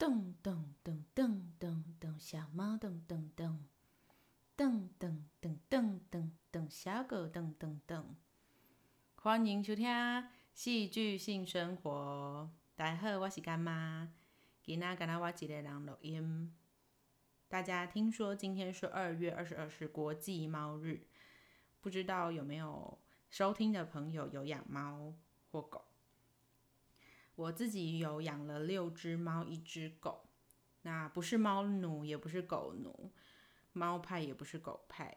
噔噔噔噔噔噔，小猫噔噔噔，噔噔噔噔噔噔，小狗噔噔噔。欢迎收听戏剧性生活。大家好，我是干妈。今仔跟仔我一个人录音。大家听说今天是二月二十二是国际猫日，不知道有没有收听的朋友有养猫或狗？我自己有养了六只猫，一只狗。那不是猫奴，也不是狗奴，猫派也不是狗派，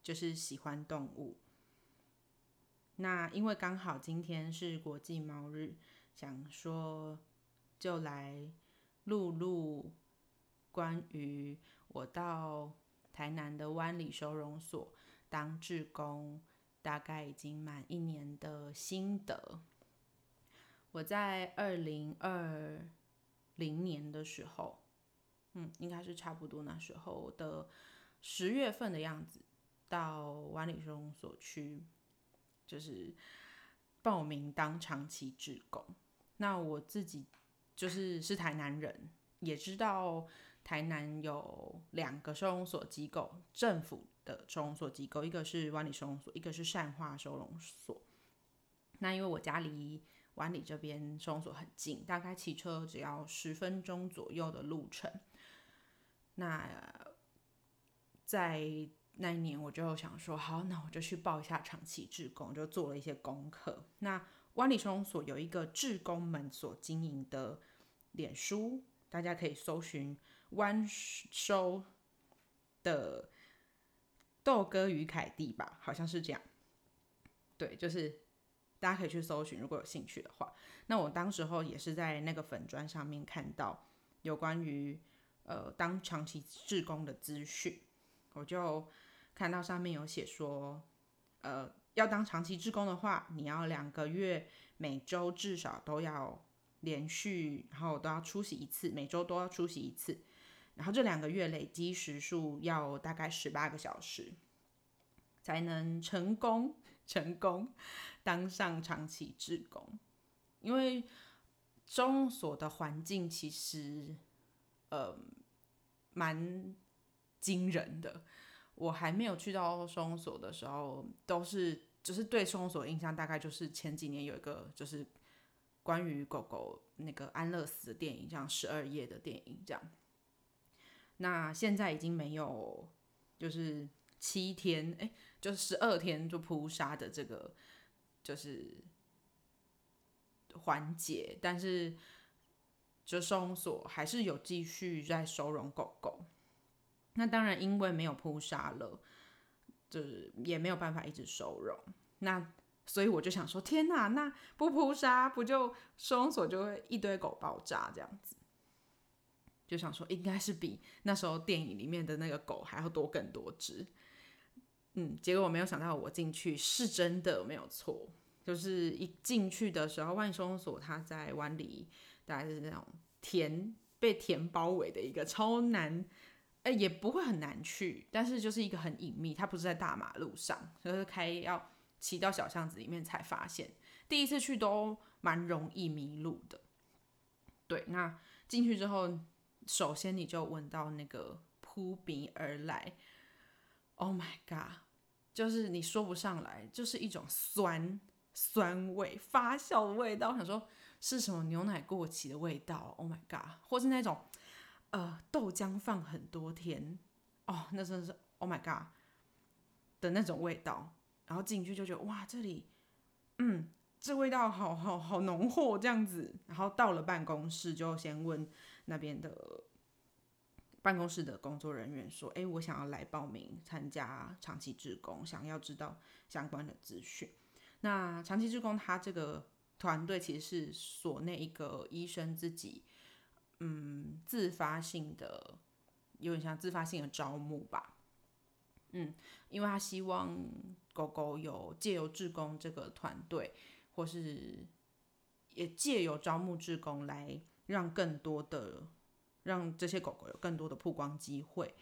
就是喜欢动物。那因为刚好今天是国际猫日，想说就来录录关于我到台南的湾里收容所当志工，大概已经满一年的心得。我在二零二零年的时候，嗯，应该是差不多那时候的十月份的样子，到万里收容所去，就是报名当长期志工。那我自己就是是台南人，也知道台南有两个收容所机构，政府的收容所机构，一个是万里收容所，一个是善化收容所。那因为我家离湾里这边收容所很近，大概骑车只要十分钟左右的路程。那在那一年，我就想说，好，那我就去报一下长期志工，就做了一些功课。那湾里收容所有一个志工们所经营的脸书，大家可以搜寻“湾收”的豆哥与凯蒂吧，好像是这样。对，就是。大家可以去搜寻，如果有兴趣的话。那我当时候也是在那个粉砖上面看到有关于呃当长期志工的资讯，我就看到上面有写说，呃，要当长期志工的话，你要两个月每周至少都要连续，然后都要出席一次，每周都要出席一次，然后这两个月累积时数要大概十八个小时。才能成功 成功当上长期志工，因为中所的环境其实呃蛮惊人的。我还没有去到收容所的时候，都是就是对收容所印象大概就是前几年有一个就是关于狗狗那个安乐死的电影，像十二页的电影这样。那现在已经没有就是。七天，哎，就是十二天就扑杀的这个就是环节，但是就收容所还是有继续在收容狗狗。那当然，因为没有扑杀了，就是也没有办法一直收容。那所以我就想说，天哪，那不扑杀，不就收容所就会一堆狗爆炸这样子？就想说，应该是比那时候电影里面的那个狗还要多更多只，嗯，结果我没有想到，我进去是真的没有错，就是一进去的时候，万松所它在湾里，大概是那种田被田包围的一个超难，哎，也不会很难去，但是就是一个很隐秘，它不是在大马路上，就是开要骑到小巷子里面才发现，第一次去都蛮容易迷路的。对，那进去之后。首先，你就闻到那个扑鼻而来，Oh my god！就是你说不上来，就是一种酸酸味、发酵的味道。我想说是什么牛奶过期的味道？Oh my god！或是那种呃豆浆放很多天哦，那真的是 Oh my god 的那种味道。然后进去就觉得哇，这里嗯。这味道好好好浓厚，这样子。然后到了办公室，就先问那边的办公室的工作人员说：“哎，我想要来报名参加长期志工，想要知道相关的资讯。”那长期志工他这个团队其实是所内一个医生自己，嗯，自发性的，有点像自发性的招募吧。嗯，因为他希望狗狗有借由志工这个团队。或是也借由招募志工来让更多的让这些狗狗有更多的曝光机会，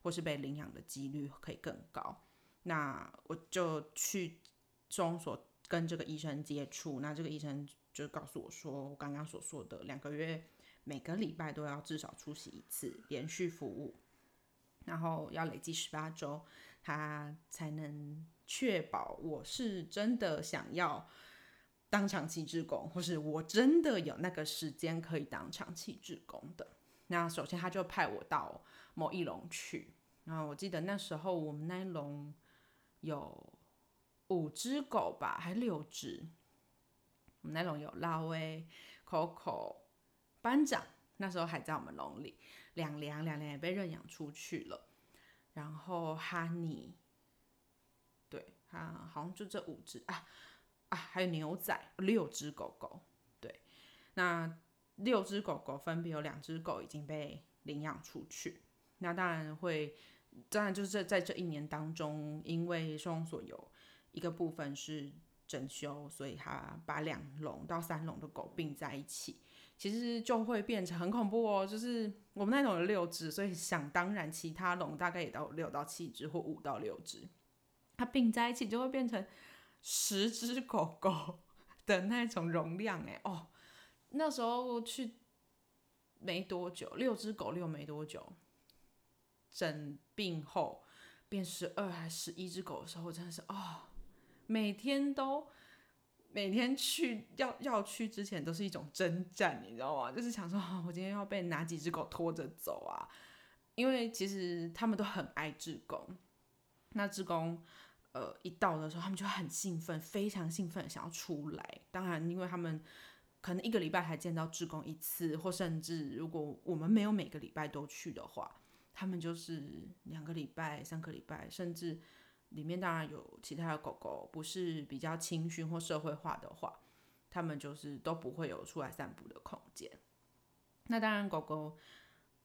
或是被领养的几率可以更高。那我就去中所跟这个医生接触，那这个医生就告诉我说，我刚刚所说的两个月每个礼拜都要至少出席一次，连续服务，然后要累计十八周，他才能确保我是真的想要当长期志工，或是我真的有那个时间可以当长期志工的。那首先他就派我到某一笼去，然后我记得那时候我们那一笼有五只狗吧，还六只。我们那笼有拉威、Coco、班长，那时候还在我们笼里。两两两两也被认养出去了。然后哈尼，对，啊，好像就这五只啊啊，还有牛仔，六只狗狗。对，那六只狗狗分别有两只狗已经被领养出去。那当然会，当然就是在在这一年当中，因为收容所有一个部分是。整修，所以他把两笼到三笼的狗并在一起，其实就会变成很恐怖哦。就是我们那种有六只，所以想当然，其他笼大概也都有六到七只或五到六只，它并在一起就会变成十只狗狗的那种容量哎哦。那时候去没多久，六只狗遛没多久，整病后变十二还十一只狗的时候，真的是哦。每天都每天去要要去之前都是一种征战，你知道吗？就是想说，我今天要被哪几只狗拖着走啊？因为其实他们都很爱志工，那志工呃一到的时候，他们就很兴奋，非常兴奋想要出来。当然，因为他们可能一个礼拜才见到志工一次，或甚至如果我们没有每个礼拜都去的话，他们就是两个礼拜、三个礼拜，甚至。里面当然有其他的狗狗，不是比较清训或社会化的话，他们就是都不会有出来散步的空间。那当然，狗狗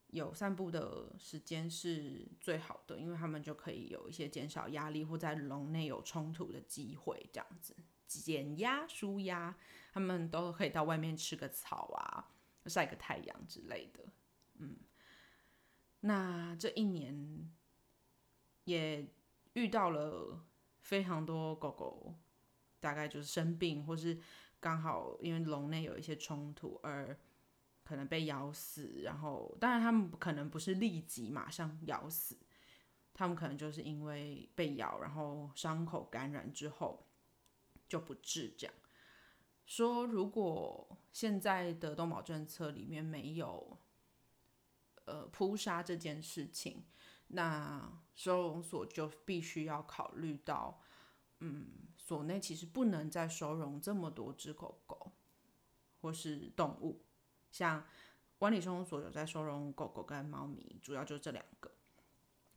有散步的时间是最好的，因为他们就可以有一些减少压力或在笼内有冲突的机会，这样子减压、舒压，他们都可以到外面吃个草啊，晒个太阳之类的。嗯，那这一年也。遇到了非常多狗狗，大概就是生病，或是刚好因为笼内有一些冲突而可能被咬死。然后，当然他们可能不是立即马上咬死，他们可能就是因为被咬，然后伤口感染之后就不治。这样说，如果现在的动保政策里面没有呃扑杀这件事情。那收容所就必须要考虑到，嗯，所内其实不能再收容这么多只狗狗或是动物，像管理收容所有在收容狗狗跟猫咪，主要就这两个。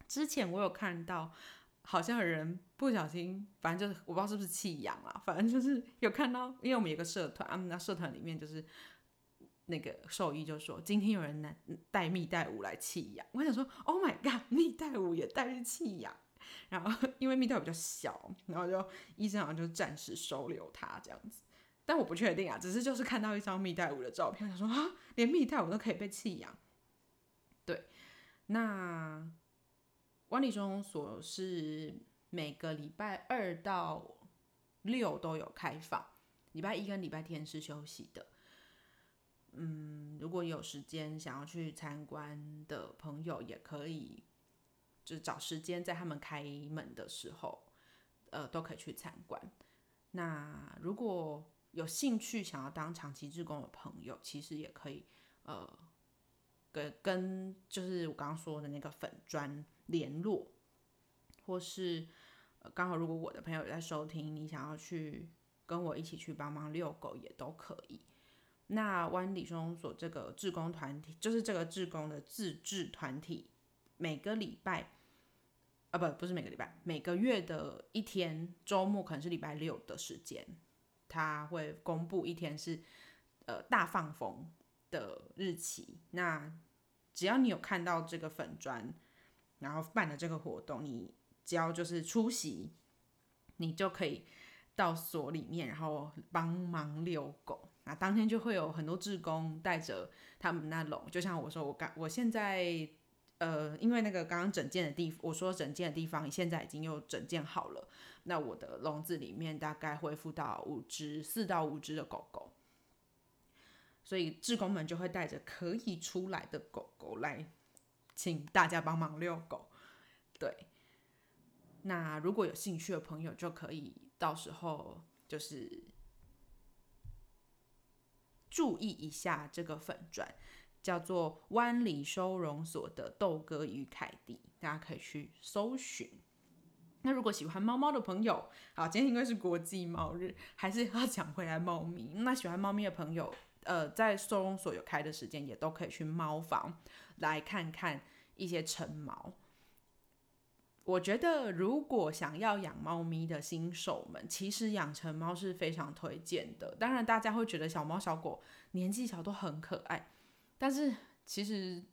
之前我有看到，好像有人不小心，反正就是我不知道是不是弃养啊，反正就是有看到，因为我们有个社团，那社团里面就是。那个兽医就说：“今天有人带带蜜袋鼯来弃养。”我想说：“Oh my god，蜜袋鼯也带去弃养？”然后因为蜜袋鼯比较小，然后就医生好像就暂时收留它这样子。但我不确定啊，只是就是看到一张蜜袋鼯的照片，想说啊，连蜜袋鼯都可以被弃养。对，那万里收容所是每个礼拜二到六都有开放，礼拜一跟礼拜天是休息的。嗯，如果有时间想要去参观的朋友，也可以就找时间在他们开门的时候，呃，都可以去参观。那如果有兴趣想要当长期志工的朋友，其实也可以呃跟跟就是我刚刚说的那个粉砖联络，或是刚好如果我的朋友在收听，你想要去跟我一起去帮忙遛狗，也都可以。那湾里收容所这个志工团体，就是这个志工的自治团体，每个礼拜，啊不不是每个礼拜，每个月的一天周末，可能是礼拜六的时间，他会公布一天是呃大放风的日期。那只要你有看到这个粉砖，然后办的这个活动，你只要就是出席，你就可以到所里面，然后帮忙遛狗。那当天就会有很多志工带着他们那笼，就像我说，我刚我现在呃，因为那个刚刚整件的地，我说整件的地方现在已经又整件好了，那我的笼子里面大概恢复到五只，四到五只的狗狗。所以志工们就会带着可以出来的狗狗来，请大家帮忙遛狗。对，那如果有兴趣的朋友，就可以到时候就是注意一下这个粉钻，叫做湾里收容所的豆哥与凯蒂，大家可以去搜寻。那如果喜欢猫猫的朋友，好，今天因为是国际猫日，还是要讲回来猫咪。那喜欢猫咪的朋友，呃，在收容所有开的时间，也都可以去猫房来看看一些成猫。我觉得，如果想要养猫咪的新手们，其实养成猫是非常推荐的。当然，大家会觉得小猫小狗年纪小都很可爱，但是其实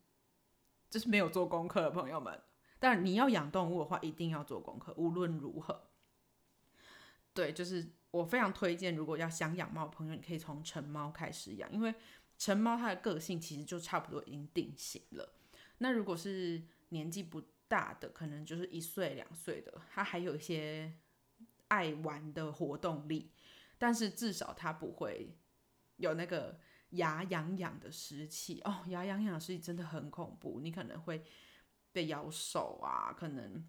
这是没有做功课的朋友们。但你要养动物的话，一定要做功课，无论如何。对，就是我非常推荐，如果要想养猫的朋友，你可以从成猫开始养，因为成猫它的个性其实就差不多已经定型了。那如果是年纪不大的可能就是一岁两岁的，他还有一些爱玩的活动力，但是至少他不会有那个牙痒痒的湿气哦。牙痒痒湿气真的很恐怖，你可能会被咬手啊，可能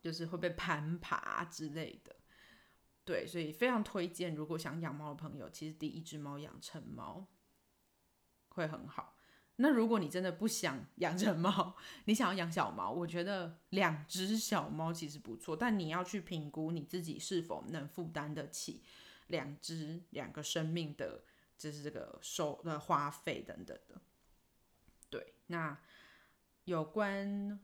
就是会被攀爬之类的。对，所以非常推荐，如果想养猫的朋友，其实第一只猫养成猫会很好。那如果你真的不想 养成猫，你想要养小猫，我觉得两只小猫其实不错，但你要去评估你自己是否能负担得起两只两个生命的，就是这个收的花费等等的。对，那有关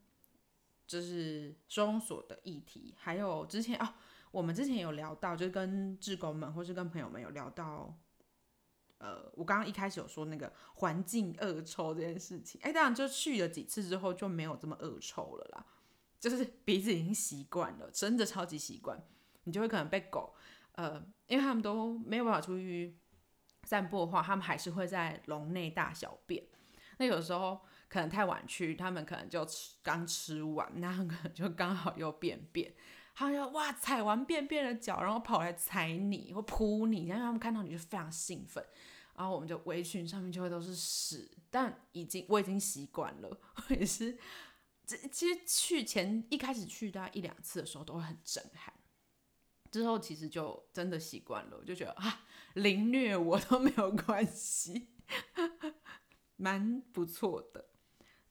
就是收容所的议题，还有之前哦，我们之前有聊到，就是跟志工们或是跟朋友们有聊到。呃，我刚刚一开始有说那个环境恶臭这件事情，哎，当然就去了几次之后就没有这么恶臭了啦，就是鼻子已经习惯了，真的超级习惯。你就会可能被狗，呃，因为他们都没有办法出去散步的话，他们还是会在笼内大小便。那有时候可能太晚去，他们可能就吃刚吃完，那可能就刚好又便便。他就哇踩完便便的脚，然后跑来踩你或扑你，然后他们看到你就非常兴奋，然后我们就围裙上面就会都是屎，但已经我已经习惯了，我 也是，这其实去前一开始去大概一两次的时候都会很震撼，之后其实就真的习惯了，就觉得啊凌虐我都没有关系，蛮不错的，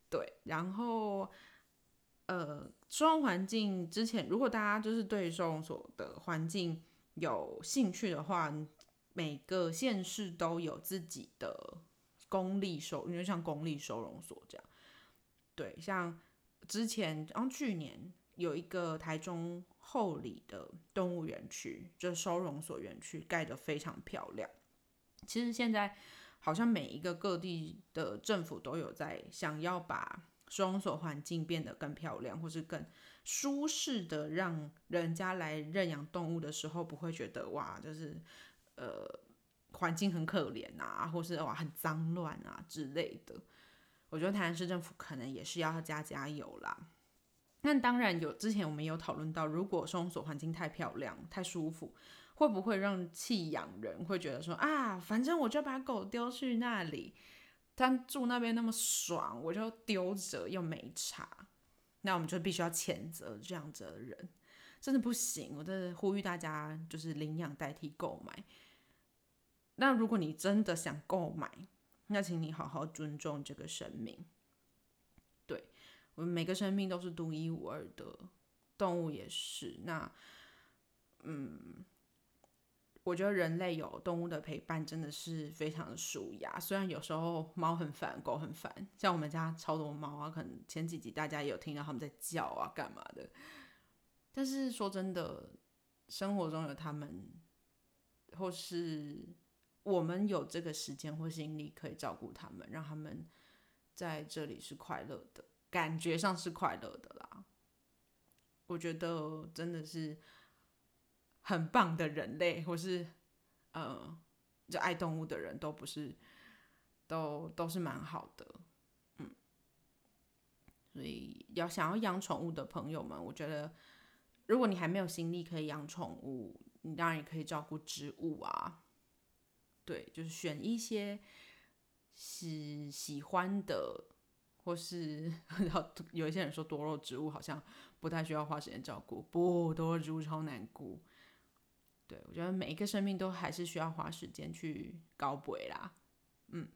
对，然后。呃，收容环境之前，如果大家就是对收容所的环境有兴趣的话，每个县市都有自己的公立收，因为像公立收容所这样。对，像之前，然后去年有一个台中后里的动物园区，就收容所园区盖得非常漂亮。其实现在好像每一个各地的政府都有在想要把。收容所环境变得更漂亮，或是更舒适的，让人家来认养动物的时候，不会觉得哇，就是呃环境很可怜啊，或是哇很脏乱啊之类的。我觉得台南市政府可能也是要加加油啦。那当然有，之前我们有讨论到，如果收容所环境太漂亮、太舒服，会不会让弃养人会觉得说啊，反正我就把狗丢去那里。他住那边那么爽，我就丢着又没差，那我们就必须要谴责这样子的人，真的不行。我真的呼吁大家，就是领养代替购买。那如果你真的想购买，那请你好好尊重这个生命。对我们每个生命都是独一无二的，动物也是。那，嗯。我觉得人类有动物的陪伴真的是非常的舒压。虽然有时候猫很烦，狗很烦，像我们家超多猫啊，可能前几集大家有听到他们在叫啊，干嘛的。但是说真的，生活中有他们，或是我们有这个时间或心力可以照顾他们，让他们在这里是快乐的，感觉上是快乐的啦。我觉得真的是。很棒的人类，或是呃，就爱动物的人都不是，都都是蛮好的，嗯。所以要想要养宠物的朋友们，我觉得如果你还没有心力可以养宠物，你当然也可以照顾植物啊。对，就是选一些喜喜欢的，或是有一些人说多肉植物好像不太需要花时间照顾，不，多肉植物超难顾。对我觉得每一个生命都还是需要花时间去搞鬼啦，嗯，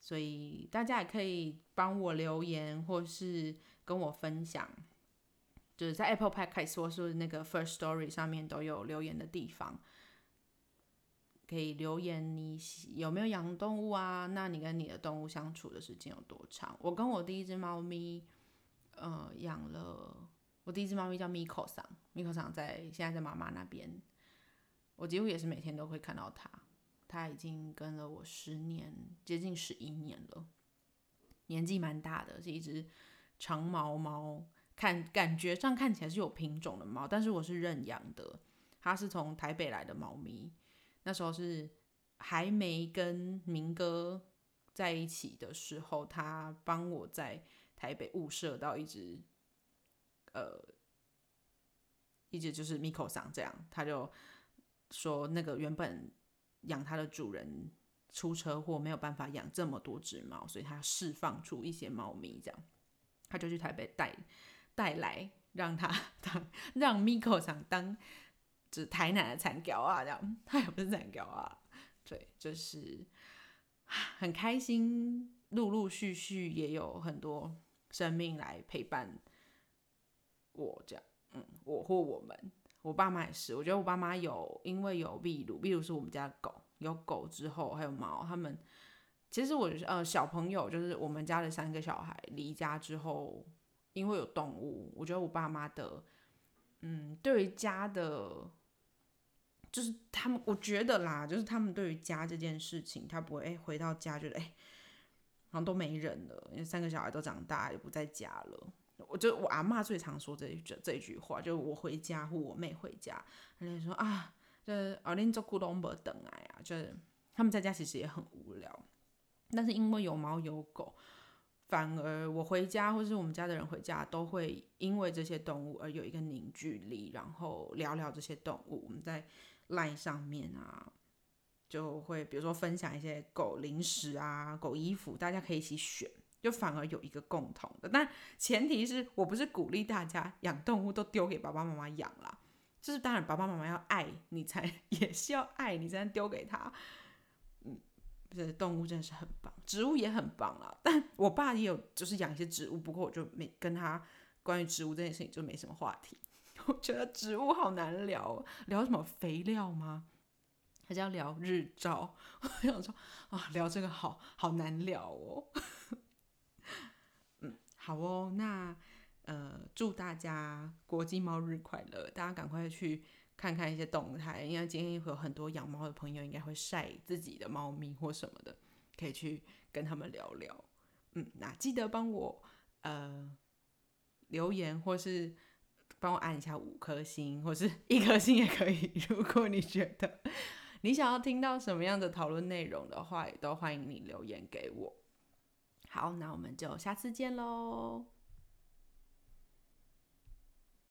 所以大家也可以帮我留言，或是跟我分享，就是在 Apple Podcast 或是那个 First Story 上面都有留言的地方。可以留言你有没有养动物啊？那你跟你的动物相处的时间有多长？我跟我第一只猫咪，呃，养了我第一只猫咪叫 Miko 桑，Miko 桑在现在在妈妈那边，我几乎也是每天都会看到它。它已经跟了我十年，接近十一年了，年纪蛮大的，是一只长毛猫，看感觉上看起来是有品种的猫，但是我是认养的，它是从台北来的猫咪。那时候是还没跟明哥在一起的时候，他帮我在台北物色到一只，呃，一只就是 Miko 桑这样，他就说那个原本养它的主人出车祸，没有办法养这么多只猫，所以他释放出一些猫咪，这样他就去台北带带来，让他当让 Miko 想当。就是台南的残雕啊，这样他也不是残雕啊，对，就是 很开心，陆陆续续也有很多生命来陪伴我，这样，嗯，我或我们，我爸妈也是，我觉得我爸妈有，因为有秘鲁，秘鲁是我们家的狗，有狗之后还有猫，他们其实我呃小朋友就是我们家的三个小孩离家之后，因为有动物，我觉得我爸妈的，嗯，对于家的。就是他们，我觉得啦，就是他们对于家这件事情，他不会哎回到家觉得哎好像都没人了，因为三个小孩都长大也不在家了。我就我阿妈最常说这一句这一句话，就我回家或我妹回家，人家说啊，就是啊恁做苦都没等来啊，就是他们在家其实也很无聊，但是因为有猫有狗，反而我回家或是我们家的人回家都会因为这些动物而有一个凝聚力，然后聊聊这些动物，我们在。赖上面啊，就会比如说分享一些狗零食啊、狗衣服，大家可以一起选，就反而有一个共同的。但前提是我不是鼓励大家养动物都丢给爸爸妈妈养啦，就是当然爸爸妈妈要爱你才 也是要爱你才能丢给他。嗯，这动物真的是很棒，植物也很棒啦。但我爸也有就是养一些植物，不过我就没跟他关于植物这件事情就没什么话题。我觉得植物好难聊，聊什么肥料吗？还是要聊日照？我想说啊，聊这个好好难聊哦。好哦，那呃，祝大家国际猫日快乐！大家赶快去看看一些动态，因为今天会有很多养猫的朋友应该会晒自己的猫咪或什么的，可以去跟他们聊聊。嗯，那记得帮我呃留言或是。帮我按一下五颗星，或是 一颗星也可以。如果你觉得你想要听到什么样的讨论内容的话，也都欢迎你留言给我。好，那我们就下次见喽。